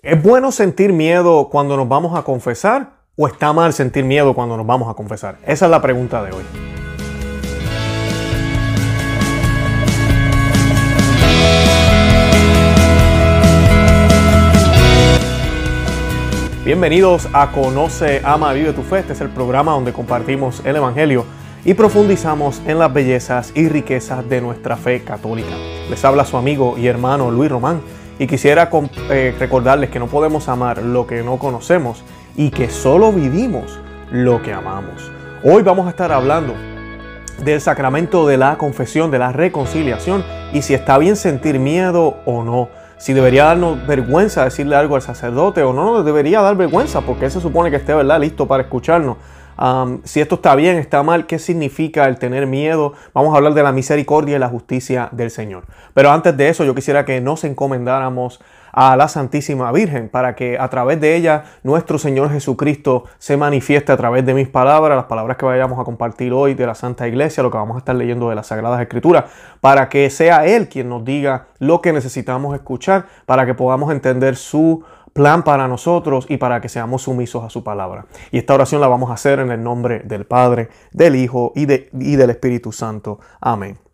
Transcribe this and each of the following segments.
¿Es bueno sentir miedo cuando nos vamos a confesar o está mal sentir miedo cuando nos vamos a confesar? Esa es la pregunta de hoy. Bienvenidos a Conoce, Ama, Vive tu Fe. Este es el programa donde compartimos el Evangelio y profundizamos en las bellezas y riquezas de nuestra fe católica. Les habla su amigo y hermano Luis Román y quisiera eh, recordarles que no podemos amar lo que no conocemos y que solo vivimos lo que amamos. Hoy vamos a estar hablando del sacramento de la confesión, de la reconciliación y si está bien sentir miedo o no. Si debería darnos vergüenza decirle algo al sacerdote o no nos debería dar vergüenza porque se supone que esté ¿verdad? listo para escucharnos si esto está bien, está mal, qué significa el tener miedo. Vamos a hablar de la misericordia y la justicia del Señor. Pero antes de eso, yo quisiera que nos encomendáramos a la Santísima Virgen para que a través de ella nuestro Señor Jesucristo se manifieste a través de mis palabras, las palabras que vayamos a compartir hoy de la Santa Iglesia, lo que vamos a estar leyendo de las Sagradas Escrituras, para que sea Él quien nos diga lo que necesitamos escuchar, para que podamos entender su plan para nosotros y para que seamos sumisos a su palabra. Y esta oración la vamos a hacer en el nombre del Padre, del Hijo y, y del Espíritu Santo. Amén.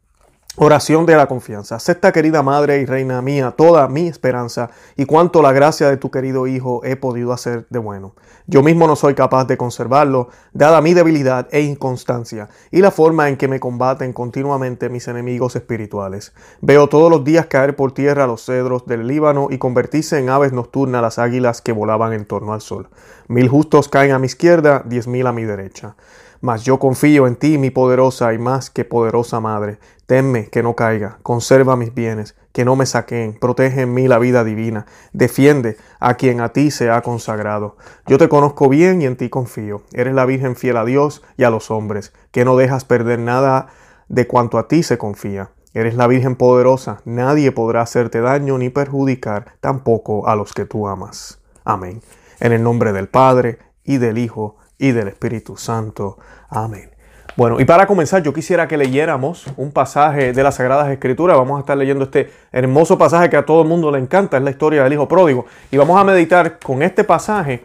Oración de la confianza. Acepta, querida Madre y Reina mía, toda mi esperanza y cuanto la gracia de tu querido Hijo he podido hacer de bueno. Yo mismo no soy capaz de conservarlo, dada mi debilidad e inconstancia y la forma en que me combaten continuamente mis enemigos espirituales. Veo todos los días caer por tierra los cedros del Líbano y convertirse en aves nocturnas las águilas que volaban en torno al sol. Mil justos caen a mi izquierda, diez mil a mi derecha. Mas yo confío en ti, mi poderosa y más que poderosa Madre. Tenme que no caiga, conserva mis bienes, que no me saquen, protege en mí la vida divina, defiende a quien a ti se ha consagrado. Yo te conozco bien y en ti confío. Eres la Virgen fiel a Dios y a los hombres, que no dejas perder nada de cuanto a ti se confía. Eres la Virgen poderosa, nadie podrá hacerte daño ni perjudicar, tampoco a los que tú amas. Amén. En el nombre del Padre, y del Hijo, y del Espíritu Santo. Amén. Bueno, y para comenzar, yo quisiera que leyéramos un pasaje de las Sagradas Escrituras. Vamos a estar leyendo este hermoso pasaje que a todo el mundo le encanta, es la historia del Hijo Pródigo. Y vamos a meditar con este pasaje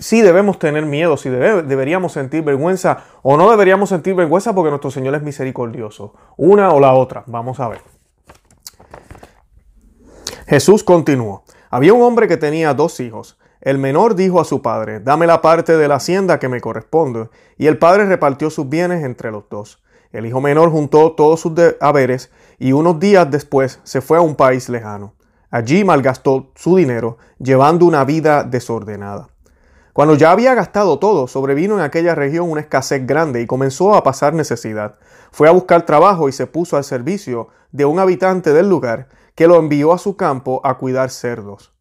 si debemos tener miedo, si deberíamos sentir vergüenza o no deberíamos sentir vergüenza porque nuestro Señor es misericordioso. Una o la otra. Vamos a ver. Jesús continuó. Había un hombre que tenía dos hijos. El menor dijo a su padre, dame la parte de la hacienda que me corresponde, y el padre repartió sus bienes entre los dos. El hijo menor juntó todos sus haberes y unos días después se fue a un país lejano. Allí malgastó su dinero, llevando una vida desordenada. Cuando ya había gastado todo, sobrevino en aquella región una escasez grande y comenzó a pasar necesidad. Fue a buscar trabajo y se puso al servicio de un habitante del lugar que lo envió a su campo a cuidar cerdos.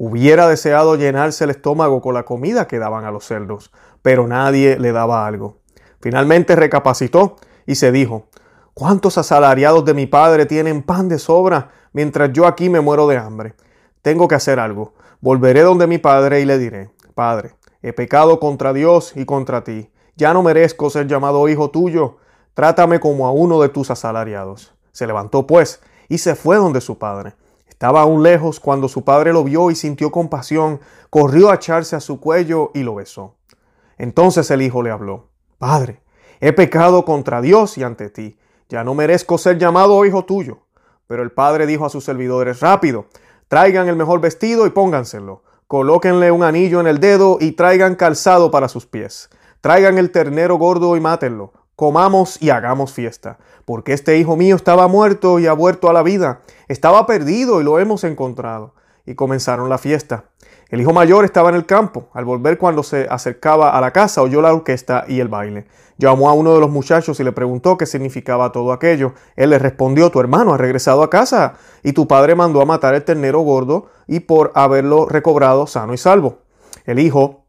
Hubiera deseado llenarse el estómago con la comida que daban a los cerdos, pero nadie le daba algo. Finalmente recapacitó y se dijo, ¿cuántos asalariados de mi padre tienen pan de sobra mientras yo aquí me muero de hambre? Tengo que hacer algo. Volveré donde mi padre y le diré, Padre, he pecado contra Dios y contra ti. Ya no merezco ser llamado hijo tuyo. Trátame como a uno de tus asalariados. Se levantó pues y se fue donde su padre. Estaba aún lejos cuando su padre lo vio y sintió compasión, corrió a echarse a su cuello y lo besó. Entonces el hijo le habló, Padre, he pecado contra Dios y ante ti, ya no merezco ser llamado hijo tuyo. Pero el padre dijo a sus servidores, Rápido, traigan el mejor vestido y pónganselo, colóquenle un anillo en el dedo y traigan calzado para sus pies, traigan el ternero gordo y mátenlo, comamos y hagamos fiesta, porque este hijo mío estaba muerto y ha vuelto a la vida, estaba perdido y lo hemos encontrado. Y comenzaron la fiesta. El hijo mayor estaba en el campo. Al volver cuando se acercaba a la casa oyó la orquesta y el baile. Llamó a uno de los muchachos y le preguntó qué significaba todo aquello. Él le respondió, tu hermano ha regresado a casa y tu padre mandó a matar el ternero gordo y por haberlo recobrado sano y salvo. El hijo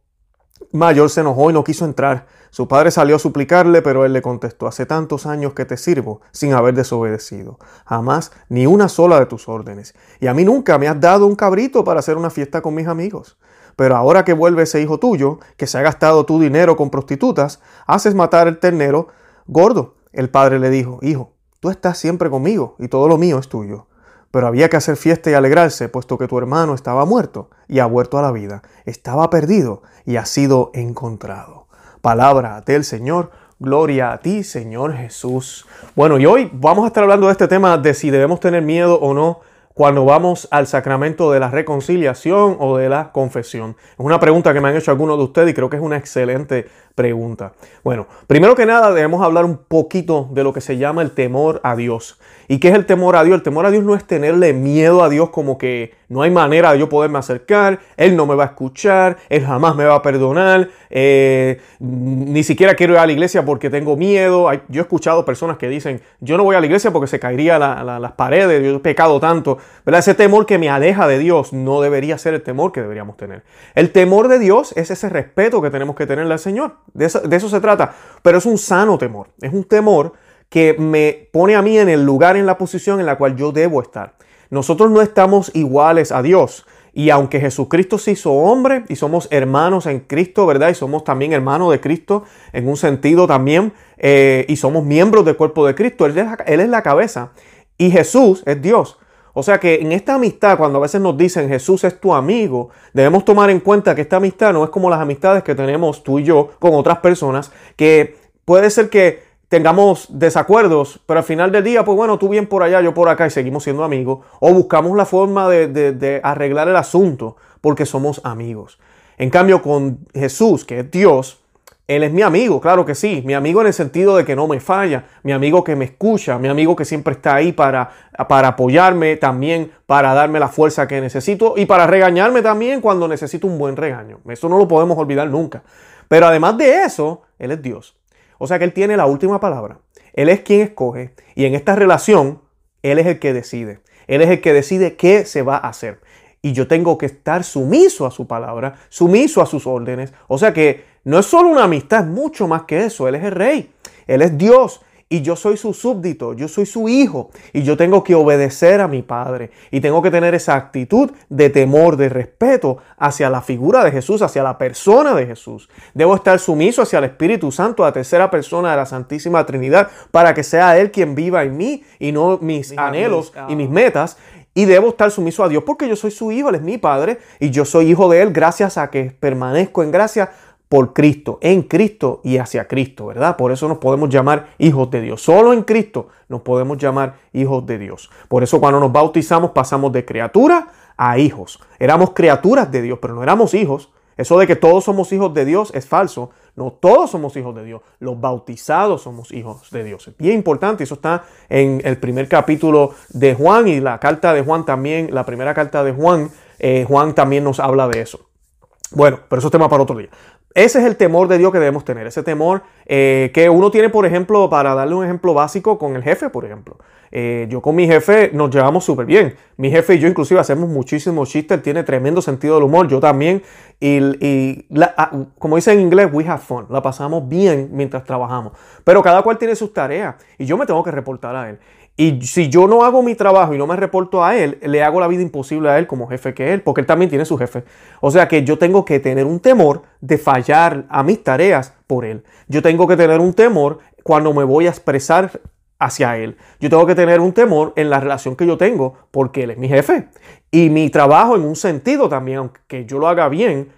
mayor se enojó y no quiso entrar. Su padre salió a suplicarle, pero él le contestó, hace tantos años que te sirvo sin haber desobedecido, jamás ni una sola de tus órdenes, y a mí nunca me has dado un cabrito para hacer una fiesta con mis amigos. Pero ahora que vuelve ese hijo tuyo, que se ha gastado tu dinero con prostitutas, haces matar el ternero gordo. El padre le dijo, hijo, tú estás siempre conmigo y todo lo mío es tuyo. Pero había que hacer fiesta y alegrarse, puesto que tu hermano estaba muerto y ha vuelto a la vida, estaba perdido y ha sido encontrado. Palabra del Señor, gloria a ti, Señor Jesús. Bueno, y hoy vamos a estar hablando de este tema de si debemos tener miedo o no cuando vamos al sacramento de la reconciliación o de la confesión? Es una pregunta que me han hecho algunos de ustedes y creo que es una excelente pregunta. Bueno, primero que nada debemos hablar un poquito de lo que se llama el temor a Dios. ¿Y qué es el temor a Dios? El temor a Dios no es tenerle miedo a Dios como que no hay manera de yo poderme acercar, Él no me va a escuchar, Él jamás me va a perdonar, eh, ni siquiera quiero ir a la iglesia porque tengo miedo. Yo he escuchado personas que dicen, yo no voy a la iglesia porque se caería las paredes, yo he pecado tanto. ¿verdad? Ese temor que me aleja de Dios no debería ser el temor que deberíamos tener. El temor de Dios es ese respeto que tenemos que tenerle al Señor. De eso, de eso se trata. Pero es un sano temor. Es un temor que me pone a mí en el lugar, en la posición en la cual yo debo estar. Nosotros no estamos iguales a Dios. Y aunque Jesucristo se hizo hombre y somos hermanos en Cristo, ¿verdad? Y somos también hermanos de Cristo en un sentido también, eh, y somos miembros del cuerpo de Cristo, él es, la, él es la cabeza. Y Jesús es Dios. O sea que en esta amistad, cuando a veces nos dicen Jesús es tu amigo, debemos tomar en cuenta que esta amistad no es como las amistades que tenemos tú y yo con otras personas, que puede ser que tengamos desacuerdos, pero al final del día, pues bueno, tú bien por allá, yo por acá y seguimos siendo amigos, o buscamos la forma de, arreglar el asunto porque somos amigos. En cambio, con Jesús, que es Dios, Él es mi amigo, claro que sí, mi amigo en el sentido de que no me falla, mi amigo que me escucha, mi amigo que siempre está ahí para, para apoyarme, también para darme la fuerza que necesito y para regañarme también cuando necesito un buen regaño. Eso no lo podemos olvidar nunca. Pero además de eso, Él es Dios. O sea que Él tiene la última palabra. Él es quien escoge y en esta relación Él es el que decide. Él es el que decide qué se va a hacer. Y yo tengo que estar sumiso a su palabra, sumiso a sus órdenes. O sea que no es solo una amistad, es mucho más que eso. Él es el rey. Él es Dios y yo soy su súbdito, yo soy su hijo y yo tengo que obedecer a mi padre y tengo que tener esa actitud de temor, de respeto hacia la figura de Jesús, hacia la persona de Jesús. Debo estar sumiso hacia el Espíritu Santo, la tercera persona de la Santísima Trinidad, para que sea Él quien viva en mí y no mis anhelos y mis metas. Y debo estar sumiso a Dios porque yo soy su hijo, Él es mi Padre y yo soy hijo de Él gracias a que permanezco en gracia por Cristo, en Cristo y hacia Cristo, ¿verdad? Por eso nos podemos llamar hijos de Dios. Solo en Cristo nos podemos llamar hijos de Dios. Por eso cuando nos bautizamos pasamos de criatura a hijos. Éramos criaturas de Dios, pero no éramos hijos. Eso de que todos somos hijos de Dios es falso. No todos somos hijos de Dios. Los bautizados somos hijos de Dios. Es bien importante. Eso está en el primer capítulo de Juan y la carta de Juan también, la primera carta de Juan, eh, Juan también nos habla de eso. Bueno, pero eso es tema para otro día. Ese es el temor de Dios que debemos tener, ese temor eh, que uno tiene, por ejemplo, para darle un ejemplo básico con el jefe, por ejemplo. Eh, yo con mi jefe nos llevamos súper bien. Mi jefe y yo inclusive hacemos muchísimos chistes, él tiene tremendo sentido del humor, yo también. Y, ah, como dice en inglés, we have fun, la pasamos bien mientras trabajamos. Pero cada cual tiene sus tareas y yo me tengo que reportar a él. Y si yo no hago mi trabajo y no me reporto a él, le hago la vida imposible a él como jefe que él, porque él también tiene su jefe. O sea que yo tengo que tener un temor de fallar a mis tareas por él. Yo tengo que tener un temor cuando me voy a expresar hacia él. Yo tengo que tener un temor en la relación que yo tengo porque él es mi jefe. Y mi trabajo en un sentido también, aunque yo lo haga bien,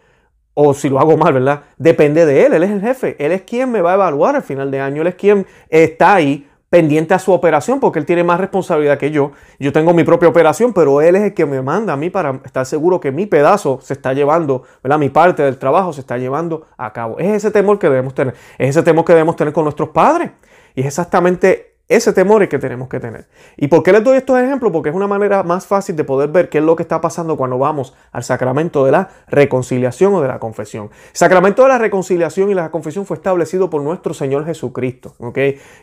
o si lo hago mal, ¿verdad? Depende de él, él es el jefe, él es quien me va a evaluar al final de año, él es quien está ahí pendiente a su operación porque él tiene más responsabilidad que yo. Yo tengo mi propia operación, pero él es el que me manda a mí para estar seguro que mi pedazo se está llevando, ¿verdad? Mi parte del trabajo se está llevando a cabo. Es ese temor que debemos tener. Es ese temor que debemos tener con nuestros padres. Y es exactamente ese temor es que tenemos que tener. ¿Y por qué les doy estos ejemplos? Porque es una manera más fácil de poder ver qué es lo que está pasando cuando vamos al sacramento de la reconciliación o de la confesión. Sacramento de la reconciliación y la confesión fue establecido por nuestro Señor Jesucristo.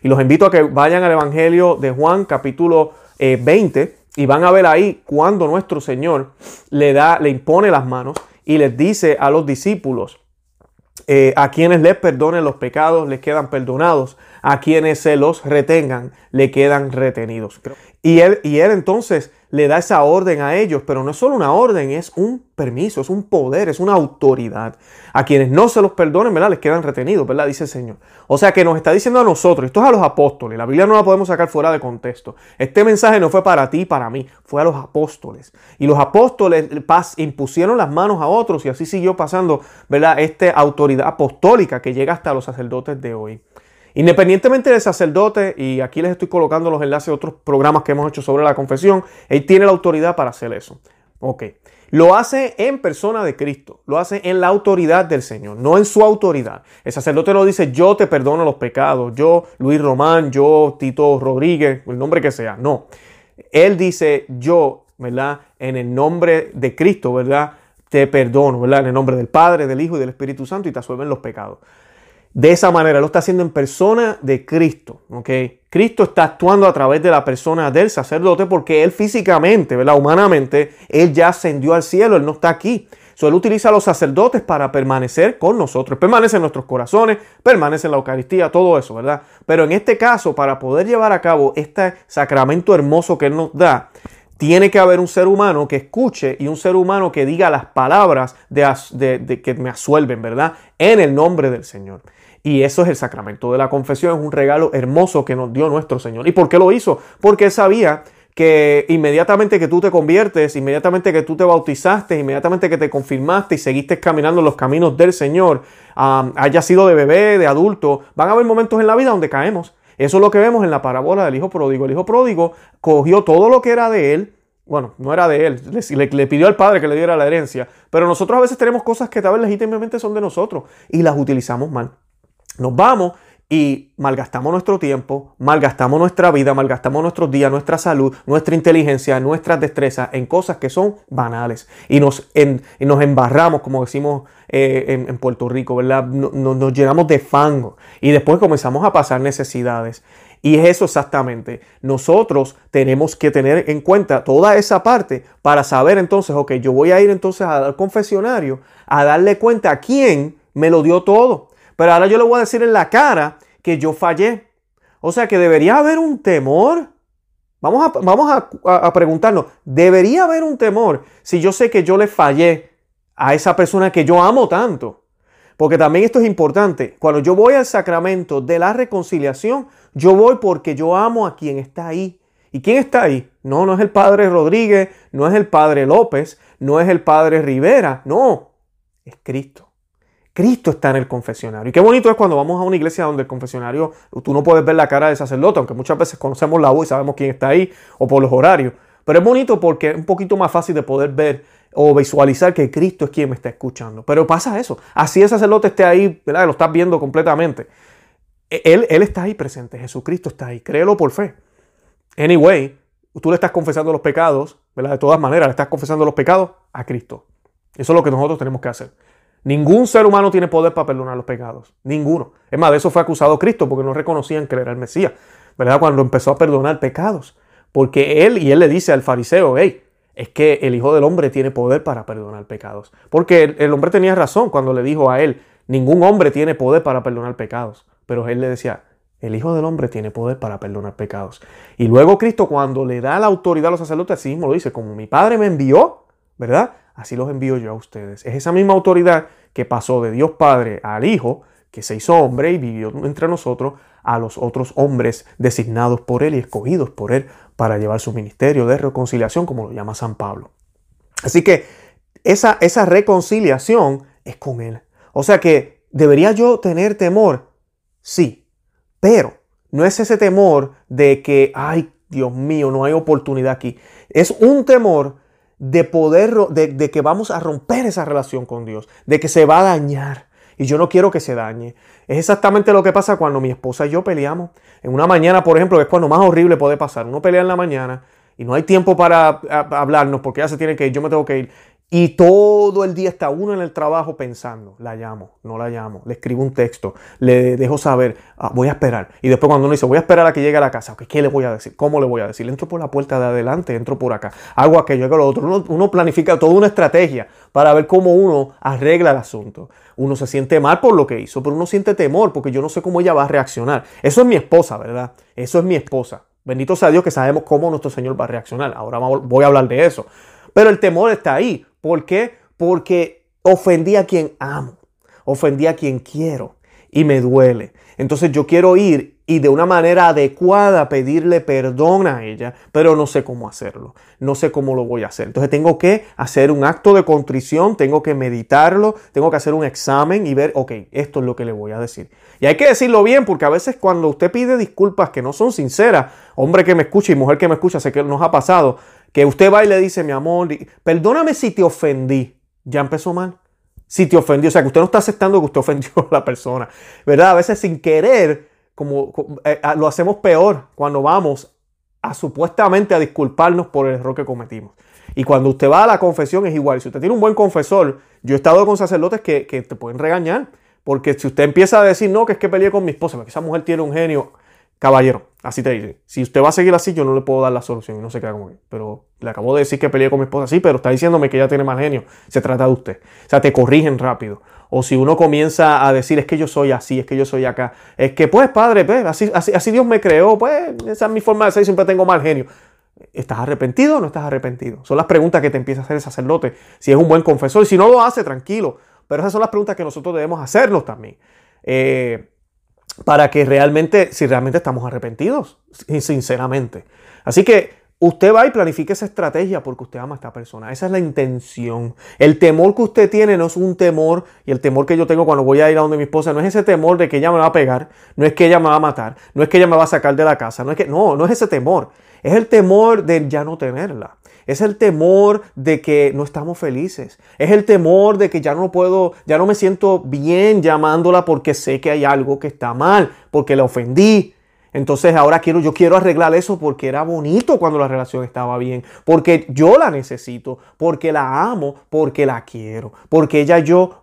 Y los invito a que vayan al Evangelio de Juan capítulo 20 eh, y van a ver ahí cuando nuestro Señor le da, le impone las manos y les dice a los discípulos, eh, a quienes les perdonen los pecados les quedan perdonados A quienes se los retengan, le quedan retenidos. Y él, y él entonces le da esa orden a ellos, pero no es solo una orden, es un permiso, es un poder, es una autoridad. A quienes no se los perdonen, ¿verdad? Les quedan retenidos, ¿verdad? Dice el Señor. O sea que nos está diciendo a nosotros, esto es a los apóstoles, la Biblia no la podemos sacar fuera de contexto. Este mensaje no fue para ti, para mí, fue a los apóstoles. Y los apóstoles paz, impusieron las manos a otros y así siguió pasando, ¿verdad? Esta autoridad apostólica que llega hasta los sacerdotes de hoy. Independientemente del sacerdote, y aquí les estoy colocando los enlaces de otros programas que hemos hecho sobre la confesión, él tiene la autoridad para hacer eso. Ok. Lo hace en persona de Cristo, lo hace en la autoridad del Señor, no en su autoridad. El sacerdote no dice yo te perdono los pecados, yo Luis Román, yo Tito Rodríguez, el nombre que sea, no. Él dice yo, ¿verdad? En el nombre de Cristo, ¿verdad? Te perdono, ¿verdad? En el nombre del Padre, del Hijo y del Espíritu Santo y te asuelven los pecados. De esa manera lo está haciendo en persona de Cristo. ¿ok? Cristo está actuando a través de la persona del sacerdote porque él físicamente, ¿verdad? humanamente, él ya ascendió al cielo, él no está aquí. So, él utiliza a los sacerdotes para permanecer con nosotros, permanece en nuestros corazones, permanece en la Eucaristía, todo eso, ¿verdad? Pero en este caso, para poder llevar a cabo este sacramento hermoso que él nos da, tiene que haber un ser humano que escuche y un ser humano que diga las palabras de, que me asuelven, ¿verdad? En el nombre del Señor. Y eso es el sacramento de la confesión, es un regalo hermoso que nos dio nuestro Señor. ¿Y por qué lo hizo? Porque él sabía que inmediatamente que tú te conviertes, inmediatamente que tú te bautizaste, inmediatamente que te confirmaste y seguiste caminando los caminos del Señor, haya sido de bebé, de adulto, van a haber momentos en la vida donde caemos. Eso es lo que vemos en la parábola del hijo pródigo. El hijo pródigo cogió todo lo que era de él, bueno, no era de él, le, le, pidió al padre que le diera la herencia, pero nosotros a veces tenemos cosas que tal vez legítimamente son de nosotros y las utilizamos mal. Nos vamos y malgastamos nuestro tiempo, malgastamos nuestra vida, malgastamos nuestros días, nuestra salud, nuestra inteligencia, nuestras destrezas en cosas que son banales y nos, nos embarramos, como decimos eh, en, Puerto Rico, ¿verdad? nos llenamos de fango y después comenzamos a pasar necesidades. Y es eso exactamente. Nosotros tenemos que tener en cuenta toda esa parte para saber entonces, ok, yo voy a ir entonces al confesionario a darle cuenta a quién me lo dio todo. Pero ahora yo le voy a decir en la cara que yo fallé. O sea que debería haber un temor. Vamos a, vamos a, preguntarnos, ¿debería haber un temor si yo sé que yo le fallé a esa persona que yo amo tanto? Porque también esto es importante. Cuando yo voy al sacramento de la reconciliación, yo voy porque yo amo a quien está ahí. ¿Y quién está ahí? No, no es el padre Rodríguez, no es el padre López, no es el padre Rivera, no, es Cristo. Cristo está en el confesionario. Y qué bonito es cuando vamos a una iglesia donde el confesionario, tú no puedes ver la cara del sacerdote, aunque muchas veces conocemos la voz y sabemos quién está ahí, o por los horarios. Pero es bonito porque es un poquito más fácil de poder ver o visualizar que Cristo es quien me está escuchando. Pero pasa eso. Así el sacerdote esté ahí, ¿verdad? Lo estás viendo completamente. E, él, él está ahí presente. Jesucristo está ahí. Créelo por fe. Anyway, tú le estás confesando los pecados, ¿verdad? De todas maneras, le estás confesando los pecados a Cristo. Eso es lo que nosotros tenemos que hacer. Ningún ser humano tiene poder para perdonar los pecados. Ninguno. Es más, de eso fue acusado Cristo porque no reconocían que él era el Mesías. ¿Verdad? Cuando empezó a perdonar pecados. Porque él y él le dice al fariseo, hey, es que el Hijo del Hombre tiene poder para perdonar pecados. Porque el, hombre tenía razón cuando le dijo a él, ningún hombre tiene poder para perdonar pecados. Pero él le decía, el Hijo del Hombre tiene poder para perdonar pecados. Y luego Cristo cuando le da la autoridad a los sacerdotes, así mismo lo dice, como mi Padre me envió, ¿verdad? Así los envío yo a ustedes. Es esa misma autoridad que pasó de Dios Padre al Hijo, que se hizo hombre y vivió entre nosotros, a los otros hombres designados por Él y escogidos por Él para llevar su ministerio de reconciliación, como lo llama San Pablo. Así que esa, esa reconciliación es con Él. O sea que, ¿debería yo tener temor? Sí, pero no es ese temor de que, ay, Dios mío, no hay oportunidad aquí. Es un temor de poder, de, que vamos a romper esa relación con Dios, de que se va a dañar. Y yo no quiero que se dañe. Es exactamente lo que pasa cuando mi esposa y yo peleamos. En una mañana, por ejemplo, es cuando más horrible puede pasar. Uno pelea en la mañana y no hay tiempo para hablarnos porque ya se tiene que ir, yo me tengo que ir. Y todo el día está uno en el trabajo pensando, la llamo, no la llamo, le escribo un texto, le dejo saber, ah, voy a esperar. Y después cuando uno dice, voy a esperar a que llegue a la casa, ¿qué le voy a decir? ¿Cómo le voy a decir? Entro por la puerta de adelante, entro por acá, hago aquello, hago lo otro. Uno, uno planifica toda una estrategia para ver cómo uno arregla el asunto. Uno se siente mal por lo que hizo, pero uno siente temor porque yo no sé cómo ella va a reaccionar. Eso es mi esposa, ¿verdad? Eso es mi esposa. Bendito sea Dios que sabemos cómo nuestro Señor va a reaccionar. Ahora voy a hablar de eso. Pero el temor está ahí. ¿Por qué? Porque ofendí a quien amo, ofendí a quien quiero y me duele. Entonces yo quiero ir y de una manera adecuada pedirle perdón a ella, pero no sé cómo hacerlo, no sé cómo lo voy a hacer. Entonces tengo que hacer un acto de contrición, tengo que meditarlo, tengo que hacer un examen y ver, ok, esto es lo que le voy a decir. Y hay que decirlo bien, porque a veces cuando usted pide disculpas que no son sinceras, hombre que me escucha y mujer que me escucha, sé que nos ha pasado, que usted va y le dice, mi amor, perdóname si te ofendí. Ya empezó mal. Si te ofendió, o sea, que usted no está aceptando que usted ofendió a la persona, ¿verdad? A veces sin querer, como, eh, lo hacemos peor cuando vamos a supuestamente a disculparnos por el error que cometimos. Y cuando usted va a la confesión es igual. Si usted tiene un buen confesor, yo he estado con sacerdotes que, que te pueden regañar, porque si usted empieza a decir, no, que es que peleé con mi esposa, porque esa mujer tiene un genio, Caballero, así te dice. Si usted va a seguir así, yo no le puedo dar la solución y no se queda como que. Pero le acabo de decir que peleé con mi esposa, sí, pero está diciéndome que ella tiene mal genio. Se trata de usted. O sea, te corrigen rápido. O si uno comienza a decir, es que yo soy así, es que yo soy acá. Es que, pues, padre, pues, así, así, así Dios me creó, pues, esa es mi forma de ser, siempre tengo mal genio. ¿Estás arrepentido o no estás arrepentido? Son las preguntas que te empieza a hacer el sacerdote. Si es un buen confesor. Si no lo hace, tranquilo. Pero esas son las preguntas que nosotros debemos hacernos también. Eh, para que realmente, si realmente estamos arrepentidos, sinceramente. Así que usted va y planifique esa estrategia porque usted ama a esta persona. Esa es la intención. El temor que usted tiene no es un temor, y el temor que yo tengo cuando voy a ir a donde mi esposa, no es ese temor de que ella me va a pegar, no es que ella me va a matar, no es que ella me va a sacar de la casa, no es que, no, no es ese temor. Es el temor de ya no tenerla. Es el temor de que no estamos felices. Es el temor de que ya no puedo, ya no me siento bien llamándola porque sé que hay algo que está mal, porque la ofendí. Entonces ahora quiero, yo quiero arreglar eso porque era bonito cuando la relación estaba bien, porque yo la necesito, porque la amo, porque la quiero, porque ella yo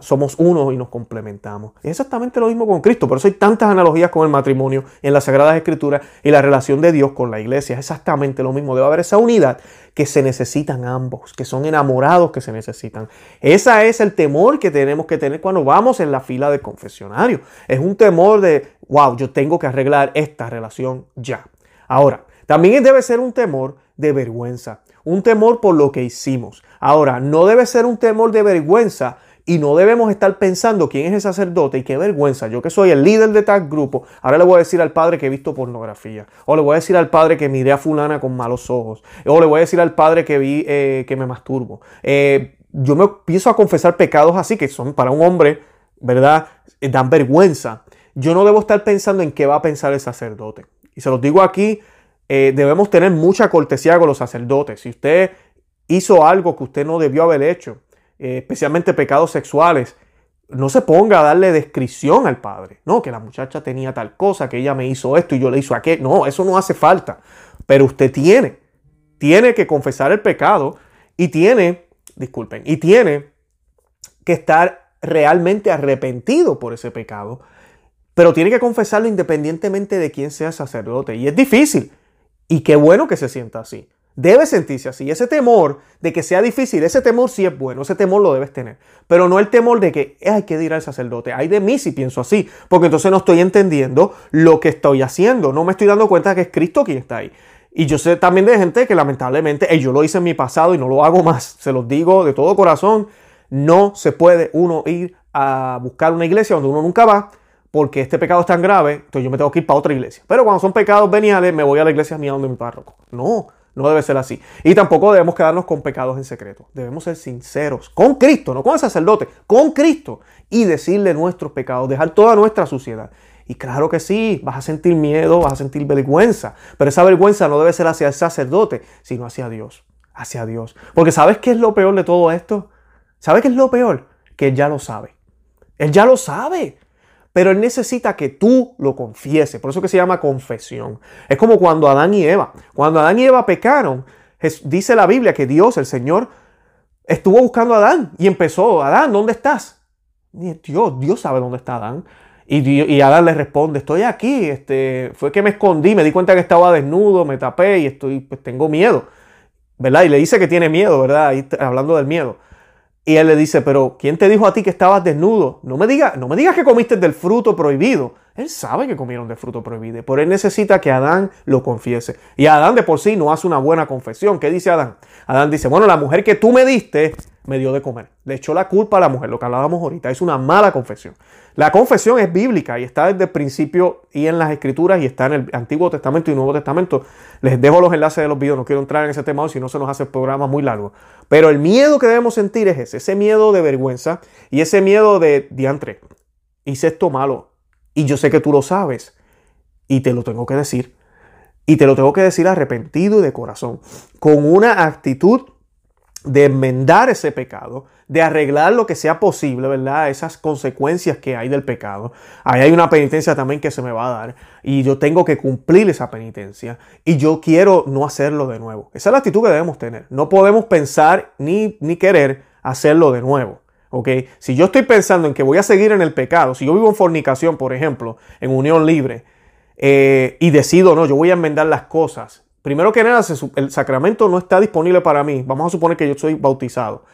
somos uno y nos complementamos. Es exactamente lo mismo con Cristo. Por eso hay tantas analogías con el matrimonio en las Sagradas Escrituras y la relación de Dios con la iglesia. Es exactamente lo mismo. Debe haber esa unidad que se necesitan ambos, que son enamorados que se necesitan. Ese es el temor que tenemos que tener cuando vamos en la fila de confesionario. Es un temor de, wow, yo tengo que arreglar esta relación ya. Ahora, también debe ser un temor de vergüenza, un temor por lo que hicimos. Ahora, no debe ser un temor de vergüenza y no debemos estar pensando quién es el sacerdote y qué vergüenza. Yo que soy el líder de tal grupo, ahora le voy a decir al padre que he visto pornografía. O le voy a decir al padre que miré a fulana con malos ojos. O le voy a decir al padre que vi eh, que me masturbo. Eh, yo me empiezo a confesar pecados así que son para un hombre, ¿verdad? Eh, dan vergüenza. Yo no debo estar pensando en qué va a pensar el sacerdote. Y se los digo aquí, debemos tener mucha cortesía con los sacerdotes. Si usted hizo algo que usted no debió haber hecho, eh, especialmente pecados sexuales, no se ponga a darle descripción al padre. No, que la muchacha tenía tal cosa, que ella me hizo esto y yo le hizo aquello. No, eso no hace falta. Pero usted tiene, tiene que confesar el pecado y tiene, disculpen, y tiene que estar realmente arrepentido por ese pecado. Pero tiene que confesarlo independientemente de quién sea sacerdote. Y es difícil. Y qué bueno que se sienta así. Debe sentirse así. Ese temor de que sea difícil, ese temor sí es bueno, ese temor lo debes tener. Pero no el temor de que hay que ir al sacerdote. Hay de mí si pienso así, porque entonces no estoy entendiendo lo que estoy haciendo. No me estoy dando cuenta que es Cristo quien está ahí. Y yo sé también de gente que lamentablemente, yo lo hice en mi pasado y no lo hago más. Se los digo de todo corazón. No se puede uno ir a buscar una iglesia donde uno nunca va porque este pecado es tan grave, entonces yo me tengo que ir para otra iglesia. Pero cuando son pecados veniales, me voy a la iglesia mía donde mi párroco. No, no debe ser así. Y tampoco debemos quedarnos con pecados en secreto. Debemos ser sinceros con Cristo, no con el sacerdote, con Cristo. Y decirle nuestros pecados, dejar toda nuestra suciedad. Y claro que sí, vas a sentir miedo, vas a sentir vergüenza. Pero esa vergüenza no debe ser hacia el sacerdote, sino hacia Dios. Hacia Dios. Porque ¿sabes qué es lo peor de todo esto? ¿Sabes qué es lo peor? Que Él ya lo sabe. Él ya lo sabe. Pero Él necesita que tú lo confieses. Por eso que se llama confesión. Es como cuando Adán y Eva. Cuando Adán y Eva pecaron, dice la Biblia que Dios, el Señor, estuvo buscando a Adán y empezó, Adán, ¿dónde estás? Dios, Dios sabe dónde está Adán. Y, y, Adán le responde, estoy aquí, este, fue que me escondí, me di cuenta que estaba desnudo, me tapé y estoy, pues tengo miedo, ¿verdad? Y le dice que tiene miedo, ¿verdad? Hablando del miedo. Y él le dice, pero ¿quién te dijo a ti que estabas desnudo? No me digas, no me digas que comiste del fruto prohibido. Él sabe que comieron del fruto prohibido, pero él necesita que Adán lo confiese. Y Adán de por sí no hace una buena confesión. ¿Qué dice Adán? Adán dice, bueno, la mujer que tú me diste me dio de comer. Le echó la culpa a la mujer, lo que hablábamos ahorita. Es una mala confesión. La confesión es bíblica y está desde el principio y en las escrituras y está en el Antiguo Testamento y Nuevo Testamento. Les dejo los enlaces de los videos, no quiero entrar en ese tema hoy, si no se nos hace el programa muy largo. Pero el miedo que debemos sentir es ese, ese miedo de vergüenza y ese miedo de diantre. Hice esto malo y yo sé que tú lo sabes y te lo tengo que decir. Y te lo tengo que decir arrepentido y de corazón, con una actitud de enmendar ese pecado, de arreglar lo que sea posible, ¿verdad? Esas consecuencias que hay del pecado. Ahí hay una penitencia también que se me va a dar y yo tengo que cumplir esa penitencia y yo quiero no hacerlo de nuevo. Esa es la actitud que debemos tener. No podemos pensar ni, ni querer hacerlo de nuevo. ¿ok? Si yo estoy pensando en que voy a seguir en el pecado, si yo vivo en fornicación, por ejemplo, en unión libre, eh, y decido, no, yo voy a enmendar las cosas, Primero que nada, el sacramento no está disponible para mí. Vamos a suponer que yo soy bautizado.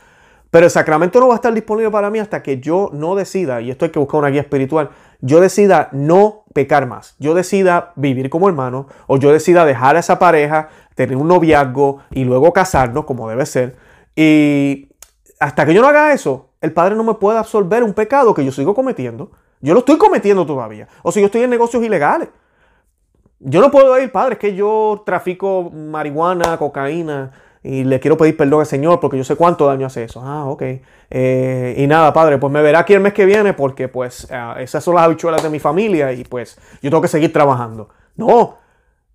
Pero el sacramento no va a estar disponible para mí hasta que yo no decida, y esto hay que buscar una guía espiritual, yo decida no pecar más. Yo decida vivir como hermano, o yo decida dejar a esa pareja, tener un noviazgo y luego casarnos como debe ser. Y hasta que yo no haga eso, el Padre no me puede absorber un pecado que yo sigo cometiendo. Yo lo estoy cometiendo todavía. O si yo estoy en negocios ilegales. Yo no puedo ir, padre, es que yo trafico marihuana, cocaína y le quiero pedir perdón al Señor porque yo sé cuánto daño hace eso. Ah, ok. Eh, y nada, padre, pues me verá aquí el mes que viene porque pues eh, esas son las habichuelas de mi familia y pues yo tengo que seguir trabajando. No,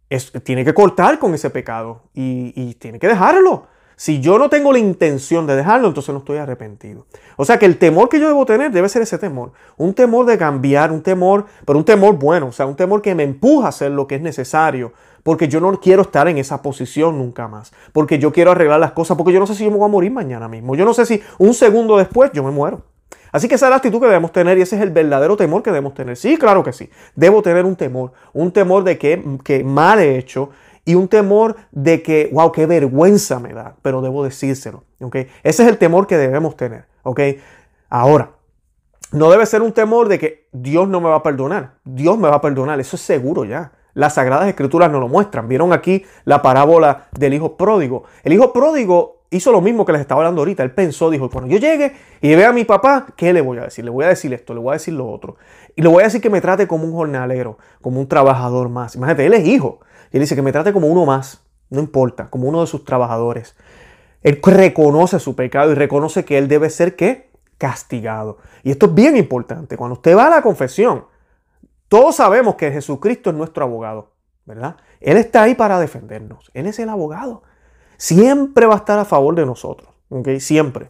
es, tiene que cortar con ese pecado y tiene que dejarlo. Si yo no tengo la intención de dejarlo, entonces no estoy arrepentido. O sea que el temor que yo debo tener debe ser ese temor. Un temor de cambiar, un temor, pero un temor bueno, o sea, un temor que me empuja a hacer lo que es necesario. Porque yo no quiero estar en esa posición nunca más. Porque yo quiero arreglar las cosas. Porque yo no sé si yo me voy a morir mañana mismo. Yo no sé si un segundo después yo me muero. Así que esa es la actitud que debemos tener y ese es el verdadero temor que debemos tener. Sí, claro que sí. Debo tener un temor. Un temor de que, que mal he hecho, y un temor de que, wow, qué vergüenza me da, pero debo decírselo. ¿okay? Ese es el temor que debemos tener. ¿okay? Ahora, no debe ser un temor de que Dios no me va a perdonar. Dios me va a perdonar, eso es seguro ya. Las sagradas escrituras nos lo muestran. Vieron aquí la parábola del hijo pródigo. El hijo pródigo hizo lo mismo que les estaba hablando ahorita. Él pensó, dijo, cuando yo llegue y vea a mi papá, ¿qué le voy a decir? Le voy a decir esto, le voy a decir lo otro. Y le voy a decir que me trate como un jornalero, como un trabajador más. Imagínate, él es hijo. Y él dice que me trate como uno más, no importa, como uno de sus trabajadores. Él reconoce su pecado y reconoce que él debe ser ¿qué? castigado. Y esto es bien importante. Cuando usted va a la confesión, todos sabemos que Jesucristo es nuestro abogado, ¿verdad? Él está ahí para defendernos. Él es el abogado. Siempre va a estar a favor de nosotros, ¿ok? Siempre.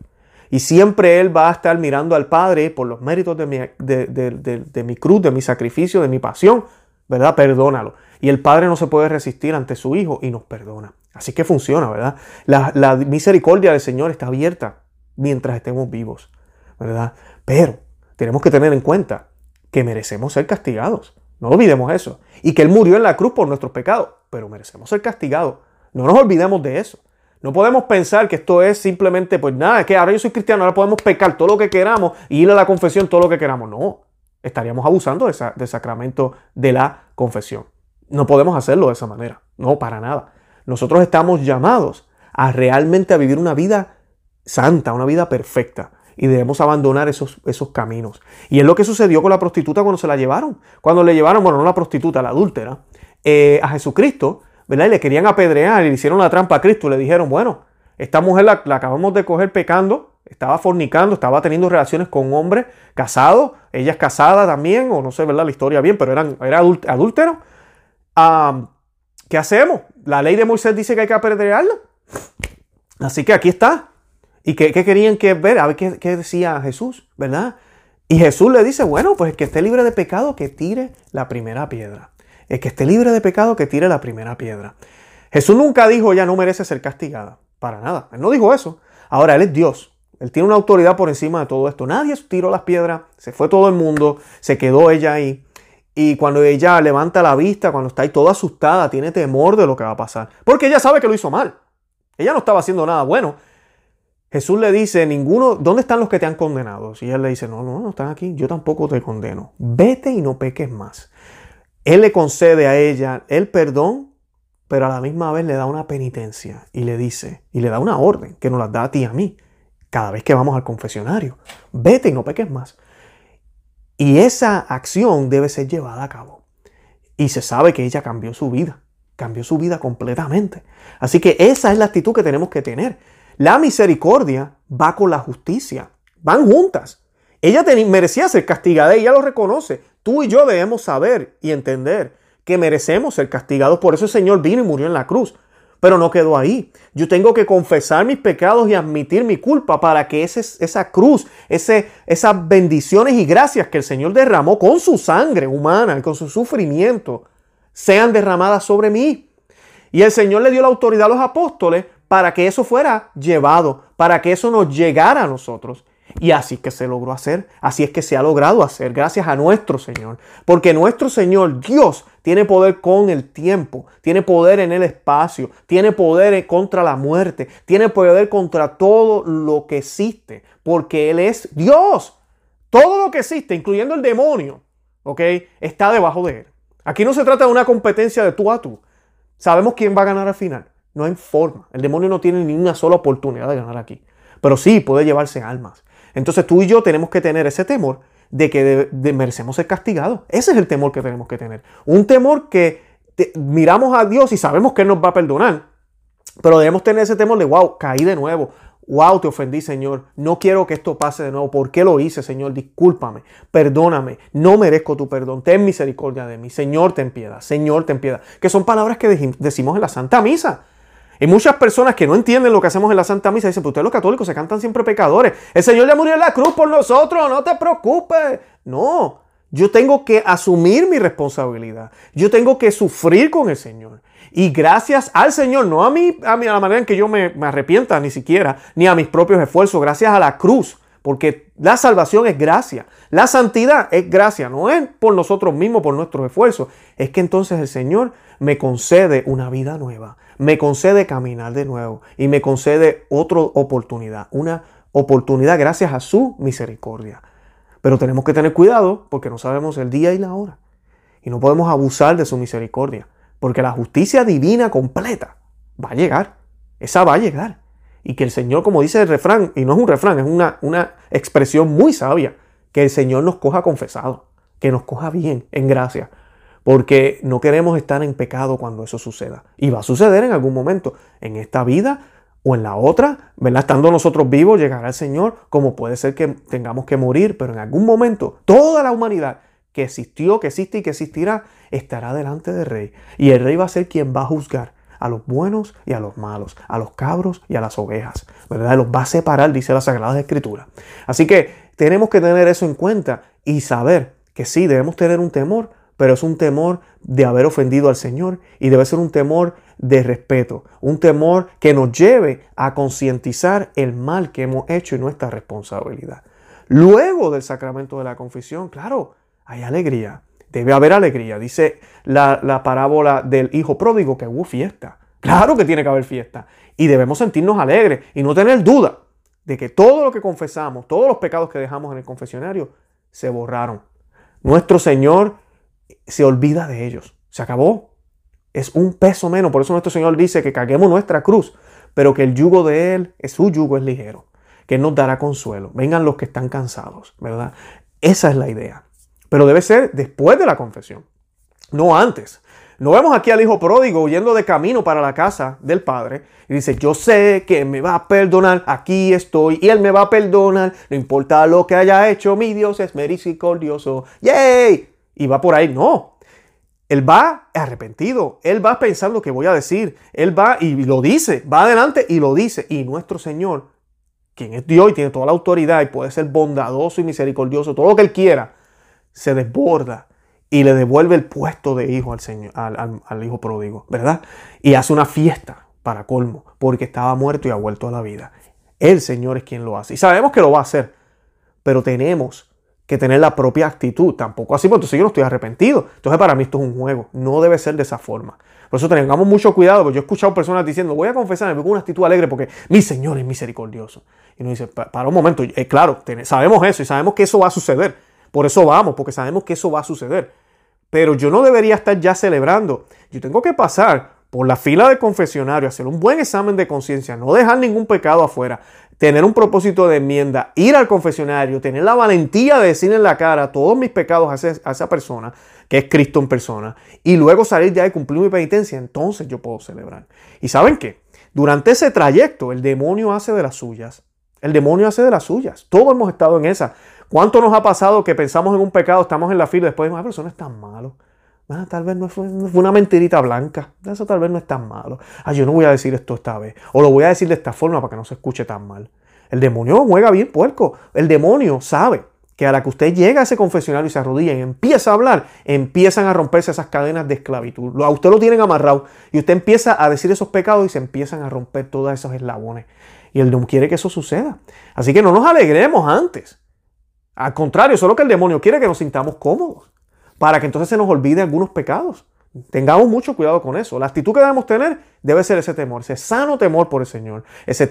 Y siempre Él va a estar mirando al Padre por los méritos de mi, de mi cruz, de mi sacrificio, de mi pasión, ¿verdad? Perdónalo. Y el Padre no se puede resistir ante su Hijo y nos perdona. Así que funciona, ¿verdad? La, misericordia del Señor está abierta mientras estemos vivos, ¿verdad? Pero tenemos que tener en cuenta que merecemos ser castigados. No olvidemos eso. Y que Él murió en la cruz por nuestros pecados, pero merecemos ser castigados. No nos olvidemos de eso. No podemos pensar que esto es simplemente, pues nada, que ahora yo soy cristiano, ahora podemos pecar todo lo que queramos y ir a la confesión todo lo que queramos. No, estaríamos abusando del sacramento de la confesión. No podemos hacerlo de esa manera. No, para nada. Nosotros estamos llamados a realmente a vivir una vida santa, una vida perfecta. Y debemos abandonar esos, esos caminos. Y es lo que sucedió con la prostituta cuando se la llevaron. Cuando le llevaron, bueno, no la prostituta, la adúltera, eh, a Jesucristo, ¿verdad? Y le querían apedrear y le hicieron la trampa a Cristo. Y le dijeron, bueno, esta mujer la, acabamos de coger pecando, estaba fornicando, estaba teniendo relaciones con un hombre casado, ella es casada también, o no sé, ¿verdad? La historia bien, pero eran, era adúltero. ¿qué hacemos? La ley de Moisés dice que hay que apedrearla. Así que aquí está. ¿Y qué, querían que ver? A ver qué, qué, decía Jesús, ¿verdad? Y Jesús le dice, bueno, pues el que esté libre de pecado, que tire la primera piedra. El que esté libre de pecado, que tire la primera piedra. Jesús nunca dijo, ya no merece ser castigada. Para nada. Él no dijo eso. Ahora, Él es Dios. Él tiene una autoridad por encima de todo esto. Nadie tiró las piedras, se fue todo el mundo, se quedó ella ahí. Y cuando ella levanta la vista, cuando está ahí toda asustada, tiene temor de lo que va a pasar. Porque ella sabe que lo hizo mal. Ella no estaba haciendo nada bueno. Jesús le dice, ninguno, ¿dónde están los que te han condenado? Y él le dice, no, no, no están aquí, yo tampoco te condeno. Vete y no peques más. Él le concede a ella el perdón, pero a la misma vez le da una penitencia y le dice, y le da una orden que nos la da a ti y a mí, cada vez que vamos al confesionario. Vete y no peques más. Y esa acción debe ser llevada a cabo. Y se sabe que ella cambió su vida, cambió su vida completamente. Así que esa es la actitud que tenemos que tener. La misericordia va con la justicia, van juntas. Ella merecía ser castigada, ella lo reconoce. Tú y yo debemos saber y entender que merecemos ser castigados. Por eso el Señor vino y murió en la cruz. Pero no quedó ahí. Yo tengo que confesar mis pecados y admitir mi culpa para que ese, esa cruz, ese, esas bendiciones y gracias que el Señor derramó con su sangre humana, con su sufrimiento, sean derramadas sobre mí. Y el Señor le dio la autoridad a los apóstoles para que eso fuera llevado, para que eso nos llegara a nosotros. Y así es que se logró hacer, así es que se ha logrado hacer, gracias a nuestro Señor. Porque nuestro Señor, Dios, tiene poder con el tiempo, tiene poder en el espacio, tiene poder contra la muerte, tiene poder contra todo lo que existe, porque Él es Dios. Todo lo que existe, incluyendo el demonio, ¿ok? Está debajo de Él. Aquí no se trata de una competencia de tú a tú. Sabemos quién va a ganar al final. No hay forma. El demonio no tiene ni una sola oportunidad de ganar aquí. Pero sí puede llevarse almas. Entonces tú y yo tenemos que tener ese temor de que merecemos ser castigados. Ese es el temor que tenemos que tener. Un temor que miramos a Dios y sabemos que Él nos va a perdonar. Pero debemos tener ese temor de, wow, caí de nuevo. Wow, te ofendí, Señor. No quiero que esto pase de nuevo. ¿Por qué lo hice, Señor? Discúlpame. Perdóname. No merezco tu perdón. Ten misericordia de mí. Señor, ten piedad. Señor, ten piedad. Que son palabras que decimos en la Santa Misa. Hay muchas personas que no entienden lo que hacemos en la Santa Misa y dicen, pues ustedes los católicos se cantan siempre pecadores. El Señor ya murió en la cruz por nosotros, no te preocupes. No, yo tengo que asumir mi responsabilidad. Yo tengo que sufrir con el Señor. Y gracias al Señor, no a mí, a, mí, a la manera en que yo me, me arrepienta ni siquiera, ni a mis propios esfuerzos, gracias a la cruz. Porque la salvación es gracia. La santidad es gracia. No es por nosotros mismos, por nuestros esfuerzos. Es que entonces el Señor me concede una vida nueva me concede caminar de nuevo y me concede otra oportunidad, una oportunidad gracias a su misericordia. Pero tenemos que tener cuidado porque no sabemos el día y la hora. Y no podemos abusar de su misericordia, porque la justicia divina completa va a llegar. Esa va a llegar. Y que el Señor, como dice el refrán, y no es un refrán, es una, una expresión muy sabia, que el Señor nos coja confesado, que nos coja bien, en gracia, porque no queremos estar en pecado cuando eso suceda. Y va a suceder en algún momento, en esta vida o en la otra, ¿verdad? Estando nosotros vivos, llegará el Señor, como puede ser que tengamos que morir, pero en algún momento toda la humanidad que existió, que existe y que existirá, estará delante del Rey. Y el Rey va a ser quien va a juzgar a los buenos y a los malos, a los cabros y a las ovejas, ¿verdad? Los va a separar, dice la Sagrada Escritura. Así que tenemos que tener eso en cuenta y saber que sí, debemos tener un temor, pero es un temor de haber ofendido al Señor y debe ser un temor de respeto, un temor que nos lleve a concientizar el mal que hemos hecho y nuestra responsabilidad. Luego del sacramento de la confesión, claro, hay alegría, debe haber alegría. Dice la, la parábola del hijo pródigo que hubo fiesta. Claro que tiene que haber fiesta y debemos sentirnos alegres y no tener duda de que todo lo que confesamos, todos los pecados que dejamos en el confesionario, se borraron. Nuestro Señor se olvida de ellos. Se acabó. Es un peso menos. Por eso nuestro Señor dice que carguemos nuestra cruz, pero que el yugo de Él, su yugo es ligero, que nos dará consuelo. Vengan los que están cansados, ¿verdad? Esa es la idea. Pero debe ser después de la confesión, no antes. No vemos aquí al hijo pródigo huyendo de camino para la casa del padre y dice, yo sé que me va a perdonar, aquí estoy y él me va a perdonar, no importa lo que haya hecho, mi Dios es misericordioso. ¡Yay! y va por ahí. No. Él va arrepentido. Él va pensando que voy a decir. Él va y lo dice. Va adelante y lo dice. Y nuestro Señor, quien es Dios y tiene toda la autoridad y puede ser bondadoso y misericordioso, todo lo que Él quiera, se desborda y le devuelve el puesto de hijo al, señor, al, hijo pródigo, ¿verdad? Y hace una fiesta para colmo, porque estaba muerto y ha vuelto a la vida. El Señor es quien lo hace. Y sabemos que lo va a hacer, pero tenemos que tener la propia actitud. Tampoco así, porque entonces yo no estoy arrepentido. Entonces para mí esto es un juego. No debe ser de esa forma. Por eso tengamos mucho cuidado, porque yo he escuchado personas diciendo, voy a confesarme con una actitud alegre porque mi Señor es misericordioso. Y nos dice, para un momento, eh, claro, sabemos eso y sabemos que eso va a suceder. Por eso vamos, porque sabemos que eso va a suceder. Pero yo no debería estar ya celebrando. Yo tengo que pasar por la fila de confesionario, hacer un buen examen de conciencia, no dejar ningún pecado afuera, tener un propósito de enmienda, ir al confesionario, tener la valentía de decir en la cara todos mis pecados a, esa persona, que es Cristo en persona, y luego salir ya y cumplir mi penitencia, entonces yo puedo celebrar. ¿Y saben qué? Durante ese trayecto el demonio hace de las suyas. El demonio hace de las suyas. Todos hemos estado en esa. ¿Cuánto nos ha pasado que pensamos en un pecado, estamos en la fila y después decimos, ah, pero eso no es tan malo? Ah, tal vez no fue, una mentirita blanca. Eso tal vez no es tan malo. Ah, yo no voy a decir esto esta vez. O lo voy a decir de esta forma para que no se escuche tan mal. El demonio juega bien puerco. El demonio sabe que a la que usted llega a ese confesionario y se arrodilla y empieza a hablar, empiezan a romperse esas cadenas de esclavitud. A usted lo tienen amarrado y usted empieza a decir esos pecados y se empiezan a romper todos esos eslabones. Y el demonio quiere que eso suceda. Así que no nos alegremos antes. Al contrario, solo que el demonio quiere que nos sintamos cómodos para que entonces se nos olvide algunos pecados. Tengamos mucho cuidado con eso. La actitud que debemos tener debe ser ese temor, ese sano temor por el Señor, ese,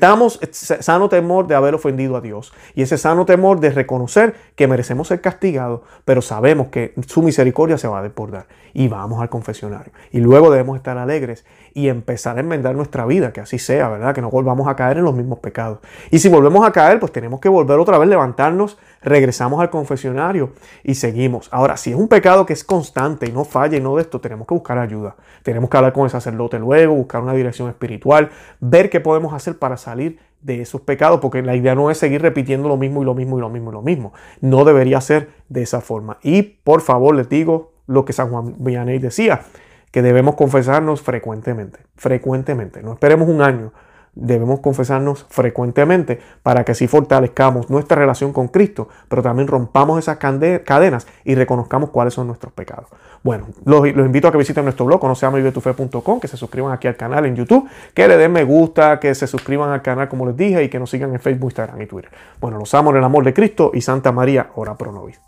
sano temor de haber ofendido a Dios y ese sano temor de reconocer que merecemos ser castigados, pero sabemos que su misericordia se va a desbordar y vamos al confesionario. Y luego debemos estar alegres y empezar a enmendar nuestra vida, que así sea, ¿verdad? Que no volvamos a caer en los mismos pecados. Y si volvemos a caer, pues tenemos que volver otra vez, levantarnos, regresamos al confesionario y seguimos. Ahora, si es un pecado que es constante y no falla y no de esto, tenemos que buscar ayuda. Tenemos que hablar con el sacerdote luego, buscar una dirección espiritual, ver qué podemos hacer para salir de esos pecados, porque la idea no es seguir repitiendo lo mismo y lo mismo y lo mismo y lo mismo. No debería ser de esa forma. Y por favor les digo lo que San Juan Vianney decía, que debemos confesarnos frecuentemente, frecuentemente. No esperemos un año, debemos confesarnos frecuentemente para que así fortalezcamos nuestra relación con Cristo, pero también rompamos esas cadenas y reconozcamos cuáles son nuestros pecados. Bueno, los, invito a que visiten nuestro blog, conoceamoyvivetufe.com, que se suscriban aquí al canal en YouTube, que le den me gusta, que se suscriban al canal como les dije y que nos sigan en Facebook, Instagram y Twitter. Bueno, los amo en el amor de Cristo y Santa María, ora pro nobis.